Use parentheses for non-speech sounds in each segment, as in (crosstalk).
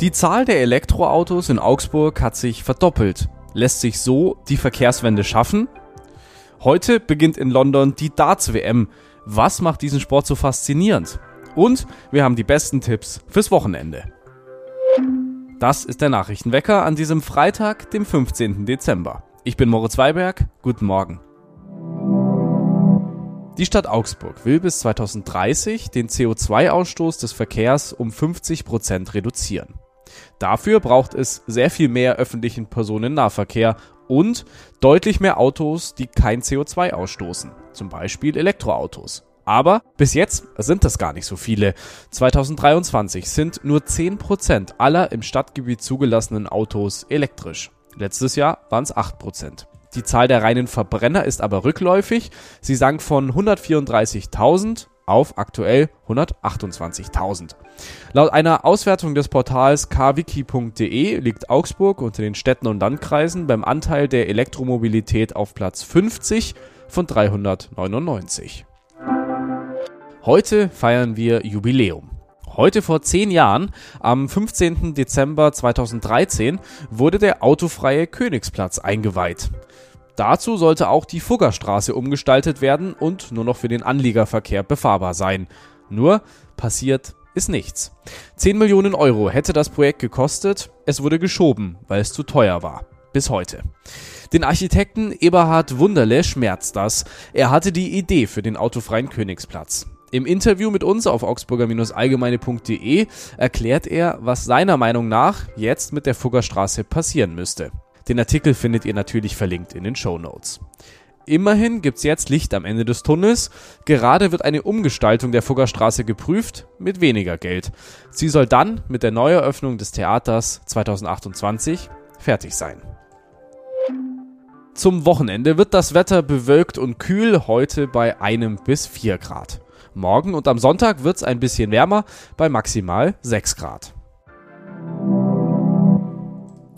Die Zahl der Elektroautos in Augsburg hat sich verdoppelt. Lässt sich so die Verkehrswende schaffen? Heute beginnt in London die Darts-WM. Was macht diesen Sport so faszinierend? Und wir haben die besten Tipps fürs Wochenende. Das ist der Nachrichtenwecker an diesem Freitag, dem 15. Dezember. Ich bin Moritz Weiberg. Guten Morgen. Die Stadt Augsburg will bis 2030 den CO2-Ausstoß des Verkehrs um 50 Prozent reduzieren. Dafür braucht es sehr viel mehr öffentlichen Personennahverkehr und deutlich mehr Autos, die kein CO2 ausstoßen, zum Beispiel Elektroautos. Aber bis jetzt sind das gar nicht so viele. 2023 sind nur 10% aller im Stadtgebiet zugelassenen Autos elektrisch. Letztes Jahr waren es 8%. Die Zahl der reinen Verbrenner ist aber rückläufig. Sie sank von 134.000 auf aktuell 128.000. Laut einer Auswertung des Portals kwiki.de liegt Augsburg unter den Städten und Landkreisen beim Anteil der Elektromobilität auf Platz 50 von 399. Heute feiern wir Jubiläum. Heute vor zehn Jahren, am 15. Dezember 2013, wurde der autofreie Königsplatz eingeweiht. Dazu sollte auch die Fuggerstraße umgestaltet werden und nur noch für den Anliegerverkehr befahrbar sein. Nur passiert ist nichts. 10 Millionen Euro hätte das Projekt gekostet, es wurde geschoben, weil es zu teuer war. Bis heute. Den Architekten Eberhard Wunderle schmerzt das. Er hatte die Idee für den autofreien Königsplatz. Im Interview mit uns auf augsburger-allgemeine.de erklärt er, was seiner Meinung nach jetzt mit der Fuggerstraße passieren müsste. Den Artikel findet ihr natürlich verlinkt in den Show Notes. Immerhin gibt's jetzt Licht am Ende des Tunnels. Gerade wird eine Umgestaltung der Fuggerstraße geprüft, mit weniger Geld. Sie soll dann mit der Neueröffnung des Theaters 2028 fertig sein. Zum Wochenende wird das Wetter bewölkt und kühl, heute bei einem bis vier Grad. Morgen und am Sonntag wird's ein bisschen wärmer, bei maximal sechs Grad.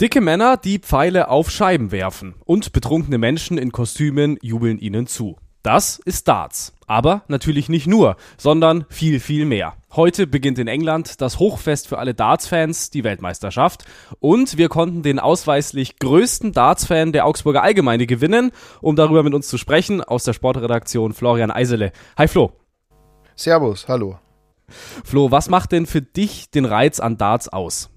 Dicke Männer, die Pfeile auf Scheiben werfen und betrunkene Menschen in Kostümen jubeln ihnen zu. Das ist Darts. Aber natürlich nicht nur, sondern viel, viel mehr. Heute beginnt in England das Hochfest für alle Darts-Fans, die Weltmeisterschaft. Und wir konnten den ausweislich größten Darts-Fan der Augsburger Allgemeine gewinnen. Um darüber mit uns zu sprechen, aus der Sportredaktion Florian Eisele. Hi Flo. Servus, hallo. Flo, was macht denn für dich den Reiz an Darts aus?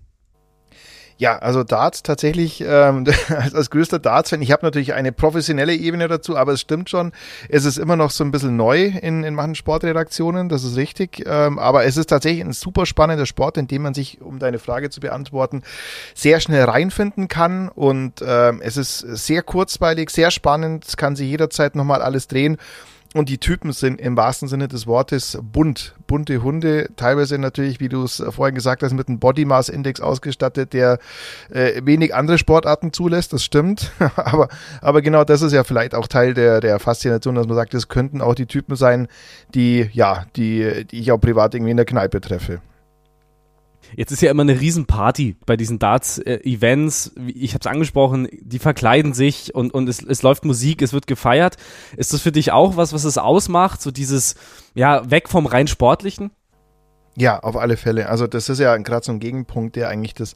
Ja, also Darts tatsächlich ähm, (laughs) als, als größter Darts-Fan. Ich habe natürlich eine professionelle Ebene dazu, aber es stimmt schon, es ist immer noch so ein bisschen neu in, in manchen Sportredaktionen, das ist richtig. Ähm, aber es ist tatsächlich ein super spannender Sport, in dem man sich, um deine Frage zu beantworten, sehr schnell reinfinden kann. Und ähm, es ist sehr kurzweilig, sehr spannend, es kann sich jederzeit nochmal alles drehen. Und die Typen sind im wahrsten Sinne des Wortes bunt. Bunte Hunde, teilweise natürlich, wie du es vorhin gesagt hast, mit einem Body Mass Index ausgestattet, der äh, wenig andere Sportarten zulässt, das stimmt. (laughs) aber, aber genau das ist ja vielleicht auch Teil der, der Faszination, dass man sagt, es könnten auch die Typen sein, die, ja, die, die ich auch privat irgendwie in der Kneipe treffe. Jetzt ist ja immer eine Riesenparty bei diesen Darts-Events. ich habe es angesprochen, die verkleiden sich und, und es, es läuft Musik, es wird gefeiert. Ist das für dich auch was, was es ausmacht? So dieses, ja, weg vom rein Sportlichen? Ja, auf alle Fälle. Also das ist ja gerade so ein Gegenpunkt, der eigentlich das,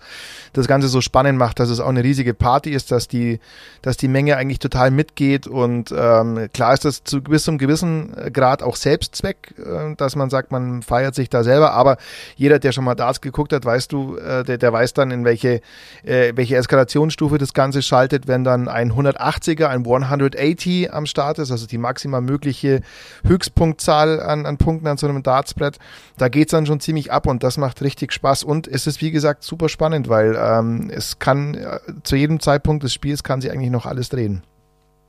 das Ganze so spannend macht, dass es auch eine riesige Party ist, dass die, dass die Menge eigentlich total mitgeht und ähm, klar ist das zu bis zum gewissen Grad auch Selbstzweck, äh, dass man sagt, man feiert sich da selber, aber jeder, der schon mal Darts geguckt hat, weißt du, äh, der, der weiß dann, in welche, äh, welche Eskalationsstufe das Ganze schaltet, wenn dann ein 180er, ein 180 am Start ist, also die maximal mögliche Höchstpunktzahl an, an Punkten an so einem Dartsbrett, da geht's dann dann schon ziemlich ab und das macht richtig Spaß und es ist wie gesagt super spannend, weil ähm, es kann äh, zu jedem Zeitpunkt des Spiels kann sie eigentlich noch alles drehen.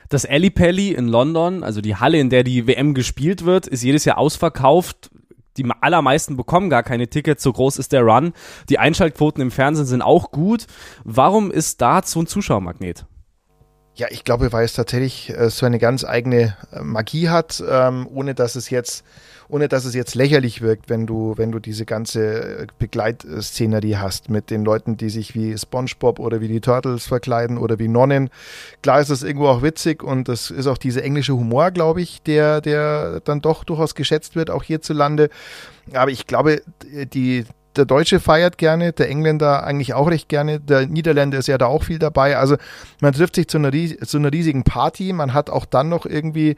Das Ali Pally in London, also die Halle, in der die WM gespielt wird, ist jedes Jahr ausverkauft. Die allermeisten bekommen gar keine Tickets, so groß ist der Run. Die Einschaltquoten im Fernsehen sind auch gut. Warum ist da so ein Zuschauermagnet? Ja, ich glaube, weil es tatsächlich äh, so eine ganz eigene äh, Magie hat, ähm, ohne dass es jetzt ohne dass es jetzt lächerlich wirkt, wenn du, wenn du diese ganze äh, Begleitszenerie hast mit den Leuten, die sich wie SpongeBob oder wie die Turtles verkleiden oder wie Nonnen. Klar ist das irgendwo auch witzig und das ist auch dieser englische Humor, glaube ich, der, der dann doch durchaus geschätzt wird, auch hierzulande. Aber ich glaube, die, der Deutsche feiert gerne, der Engländer eigentlich auch recht gerne, der Niederländer ist ja da auch viel dabei. Also man trifft sich zu einer, zu einer riesigen Party, man hat auch dann noch irgendwie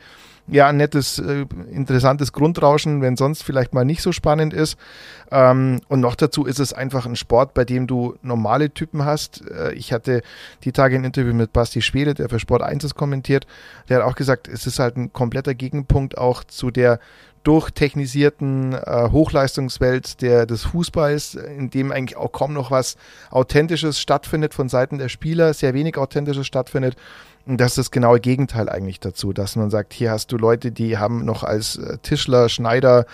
ja, ein nettes, äh, interessantes Grundrauschen, wenn sonst vielleicht mal nicht so spannend ist. Ähm, und noch dazu ist es einfach ein Sport, bei dem du normale Typen hast. Äh, ich hatte die Tage ein Interview mit Basti Schwede, der für Sport 1 kommentiert. Der hat auch gesagt, es ist halt ein kompletter Gegenpunkt auch zu der durchtechnisierten äh, Hochleistungswelt der, des Fußballs, in dem eigentlich auch kaum noch was Authentisches stattfindet von Seiten der Spieler, sehr wenig Authentisches stattfindet. Und das ist das genaue Gegenteil eigentlich dazu, dass man sagt, hier hast du Leute, die haben noch als äh, Tischler, Schneider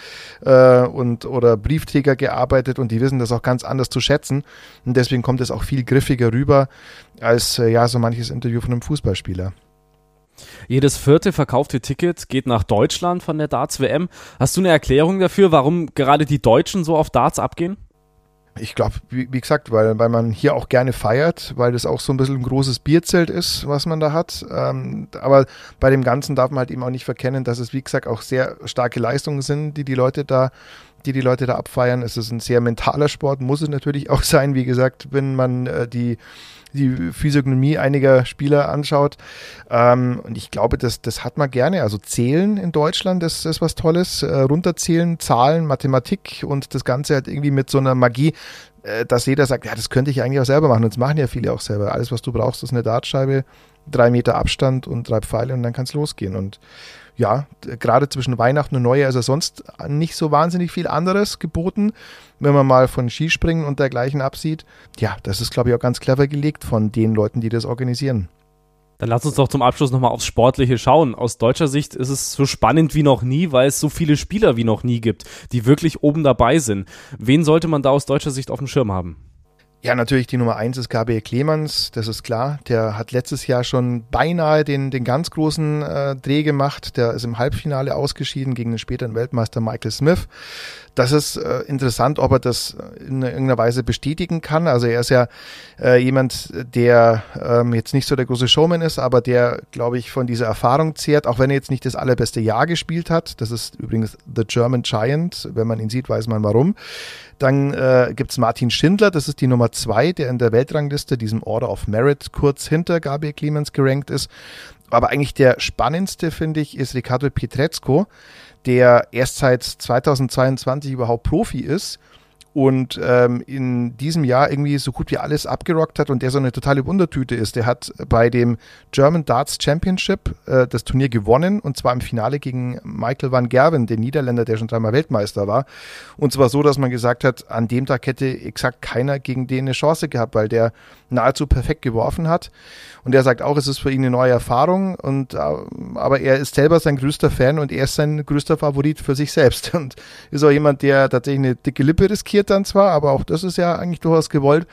äh, und oder Briefträger gearbeitet und die wissen das auch ganz anders zu schätzen. Und deswegen kommt es auch viel griffiger rüber als äh, ja so manches Interview von einem Fußballspieler. Jedes vierte verkaufte Ticket geht nach Deutschland von der Darts WM. Hast du eine Erklärung dafür, warum gerade die Deutschen so auf Darts abgehen? Ich glaube, wie, wie, gesagt, weil, weil man hier auch gerne feiert, weil das auch so ein bisschen ein großes Bierzelt ist, was man da hat. Ähm, aber bei dem Ganzen darf man halt eben auch nicht verkennen, dass es, wie gesagt, auch sehr starke Leistungen sind, die die Leute da die die Leute da abfeiern. Es ist ein sehr mentaler Sport, muss es natürlich auch (laughs) sein. Wie gesagt, wenn man äh, die die Physiognomie einiger Spieler anschaut. Ähm, und ich glaube, das, das hat man gerne. Also Zählen in Deutschland, das, ist was Tolles. Äh, runterzählen, Zahlen, Mathematik und das Ganze halt irgendwie mit so einer Magie, äh, dass jeder sagt, ja, das könnte ich eigentlich auch selber machen. Und das machen ja viele auch selber. Alles, was du brauchst, ist eine Dartscheibe, drei Meter Abstand und drei Pfeile und dann kann es losgehen. Und ja, gerade zwischen Weihnachten und Neujahr ist ja sonst nicht so wahnsinnig viel anderes geboten, wenn man mal von Skispringen und dergleichen absieht. Ja, das ist, glaube ich, auch ganz clever gelegt von den Leuten, die das organisieren. Dann lass uns doch zum Abschluss nochmal aufs Sportliche schauen. Aus deutscher Sicht ist es so spannend wie noch nie, weil es so viele Spieler wie noch nie gibt, die wirklich oben dabei sind. Wen sollte man da aus deutscher Sicht auf dem Schirm haben? Ja, natürlich die Nummer eins ist Gabriel Clemens, das ist klar. Der hat letztes Jahr schon beinahe den, den ganz großen äh, Dreh gemacht. Der ist im Halbfinale ausgeschieden gegen den späteren Weltmeister Michael Smith. Das ist äh, interessant, ob er das in irgendeiner Weise bestätigen kann. Also er ist ja äh, jemand, der ähm, jetzt nicht so der große Showman ist, aber der, glaube ich, von dieser Erfahrung zehrt, auch wenn er jetzt nicht das allerbeste Jahr gespielt hat. Das ist übrigens The German Giant. Wenn man ihn sieht, weiß man warum. Dann äh, gibt es Martin Schindler, das ist die Nummer zwei, der in der Weltrangliste, diesem Order of Merit, kurz hinter Gabriel Clemens gerankt ist. Aber eigentlich der spannendste, finde ich, ist Riccardo Pietrezco, der erst seit 2022 überhaupt Profi ist und ähm, in diesem Jahr irgendwie so gut wie alles abgerockt hat und der so eine totale Wundertüte ist. Der hat bei dem German Darts Championship äh, das Turnier gewonnen und zwar im Finale gegen Michael van Gerwen, den Niederländer, der schon dreimal Weltmeister war. Und zwar so, dass man gesagt hat, an dem Tag hätte exakt keiner gegen den eine Chance gehabt, weil der nahezu perfekt geworfen hat. Und er sagt auch, es ist für ihn eine neue Erfahrung und äh, aber er ist selber sein größter Fan und er ist sein größter Favorit für sich selbst (laughs) und ist auch jemand, der tatsächlich eine dicke Lippe riskiert dann zwar, aber auch das ist ja eigentlich durchaus gewollt.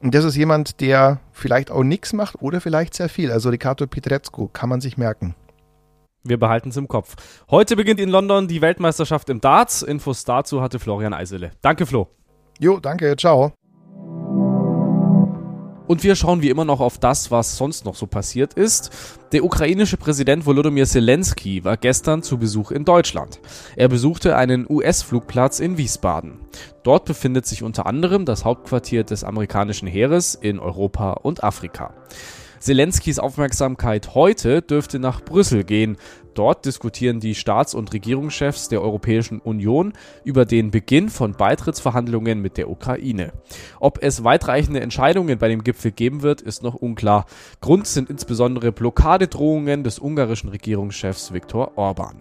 Und das ist jemand, der vielleicht auch nichts macht oder vielleicht sehr viel. Also Riccardo Pietrezco kann man sich merken. Wir behalten es im Kopf. Heute beginnt in London die Weltmeisterschaft im Darts. Infos dazu hatte Florian Eisele. Danke, Flo. Jo, danke. Ciao. Und wir schauen wie immer noch auf das, was sonst noch so passiert ist. Der ukrainische Präsident Volodymyr Zelensky war gestern zu Besuch in Deutschland. Er besuchte einen US-Flugplatz in Wiesbaden. Dort befindet sich unter anderem das Hauptquartier des amerikanischen Heeres in Europa und Afrika. Zelenskys Aufmerksamkeit heute dürfte nach Brüssel gehen. Dort diskutieren die Staats- und Regierungschefs der Europäischen Union über den Beginn von Beitrittsverhandlungen mit der Ukraine. Ob es weitreichende Entscheidungen bei dem Gipfel geben wird, ist noch unklar. Grund sind insbesondere Blockadedrohungen des ungarischen Regierungschefs Viktor Orban.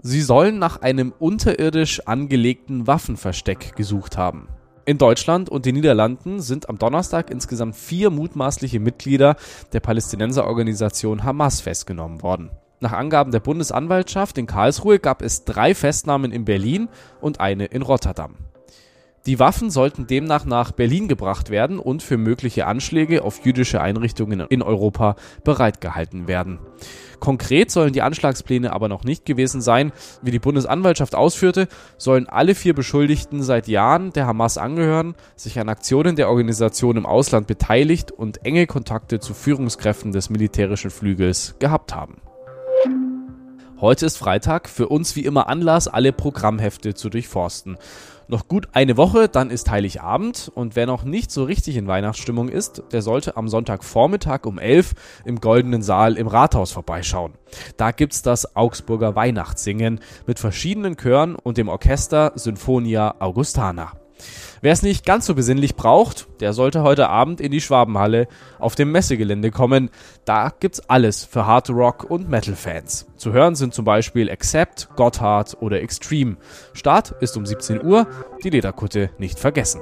Sie sollen nach einem unterirdisch angelegten Waffenversteck gesucht haben. In Deutschland und den Niederlanden sind am Donnerstag insgesamt vier mutmaßliche Mitglieder der Palästinenserorganisation Hamas festgenommen worden. Nach Angaben der Bundesanwaltschaft in Karlsruhe gab es drei Festnahmen in Berlin und eine in Rotterdam. Die Waffen sollten demnach nach Berlin gebracht werden und für mögliche Anschläge auf jüdische Einrichtungen in Europa bereitgehalten werden. Konkret sollen die Anschlagspläne aber noch nicht gewesen sein. Wie die Bundesanwaltschaft ausführte, sollen alle vier Beschuldigten seit Jahren der Hamas angehören, sich an Aktionen der Organisation im Ausland beteiligt und enge Kontakte zu Führungskräften des militärischen Flügels gehabt haben. Heute ist Freitag, für uns wie immer Anlass, alle Programmhefte zu durchforsten. Noch gut eine Woche, dann ist Heiligabend und wer noch nicht so richtig in Weihnachtsstimmung ist, der sollte am Sonntagvormittag um 11 im Goldenen Saal im Rathaus vorbeischauen. Da gibt's das Augsburger Weihnachtssingen mit verschiedenen Chören und dem Orchester Symphonia Augustana. Wer es nicht ganz so besinnlich braucht, der sollte heute Abend in die Schwabenhalle auf dem Messegelände kommen. Da gibt's alles für Hard Rock und Metal Fans. Zu hören sind zum Beispiel Accept, Gotthard oder Extreme. Start ist um 17 Uhr, die Lederkutte nicht vergessen.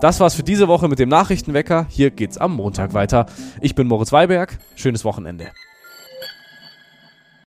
Das war's für diese Woche mit dem Nachrichtenwecker. Hier geht's am Montag weiter. Ich bin Moritz Weiberg. Schönes Wochenende.